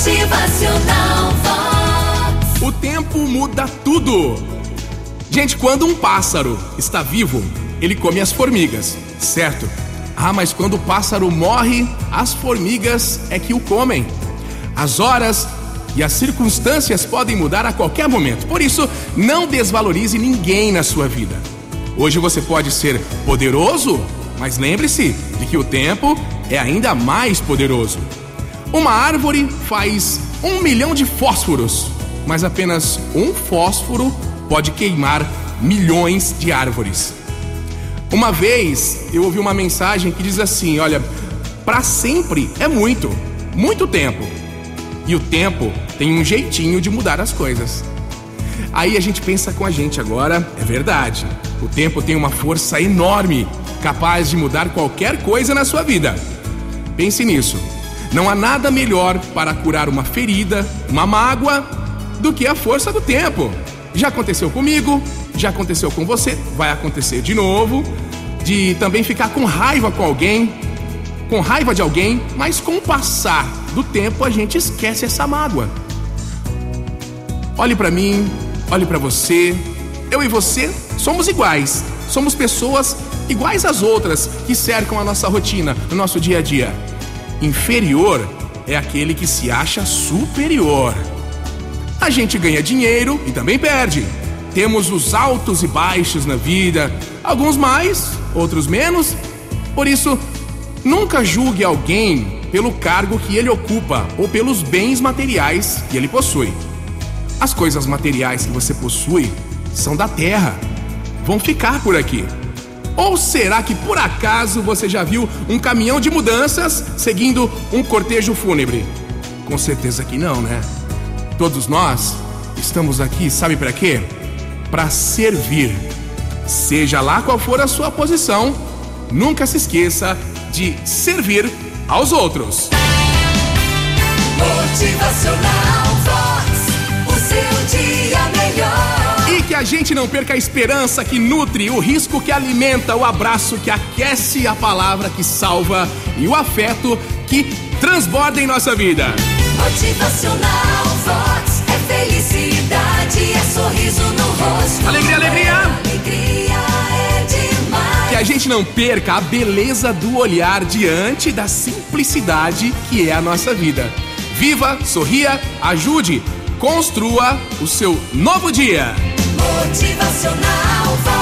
Motivacional Vox. O tempo muda tudo. Gente, quando um pássaro está vivo, ele come as formigas, certo? Ah, mas quando o pássaro morre, as formigas é que o comem. As horas e as circunstâncias podem mudar a qualquer momento. Por isso, não desvalorize ninguém na sua vida. Hoje você pode ser poderoso, mas lembre-se de que o tempo é ainda mais poderoso. Uma árvore faz um milhão de fósforos, mas apenas um fósforo pode queimar milhões de árvores. Uma vez eu ouvi uma mensagem que diz assim: olha, para sempre é muito, muito tempo. E o tempo tem um jeitinho de mudar as coisas. Aí a gente pensa com a gente agora, é verdade. O tempo tem uma força enorme, capaz de mudar qualquer coisa na sua vida. Pense nisso. Não há nada melhor para curar uma ferida, uma mágoa, do que a força do tempo. Já aconteceu comigo, já aconteceu com você, vai acontecer de novo. De também ficar com raiva com alguém, com raiva de alguém, mas com o passar do tempo a gente esquece essa mágoa. Olhe para mim, olhe para você. Eu e você somos iguais. Somos pessoas iguais às outras que cercam a nossa rotina, no nosso dia a dia. Inferior é aquele que se acha superior. A gente ganha dinheiro e também perde. Temos os altos e baixos na vida, alguns mais, outros menos. Por isso, nunca julgue alguém pelo cargo que ele ocupa ou pelos bens materiais que ele possui. As coisas materiais que você possui são da terra, vão ficar por aqui. Ou será que por acaso você já viu um caminhão de mudanças seguindo um cortejo fúnebre? Com certeza que não, né? Todos nós estamos aqui, sabe para quê? Para servir. Seja lá qual for a sua posição, nunca se esqueça de servir aos outros. Gente não perca a esperança que nutre, o risco que alimenta, o abraço que aquece, a palavra que salva e o afeto que transborda em nossa vida. Motivacional Vox. É felicidade, é sorriso no rosto. Alegria, alegria. Alegria é demais. Que a gente não perca a beleza do olhar diante da simplicidade que é a nossa vida. Viva, sorria, ajude, construa o seu novo dia. Motivacional.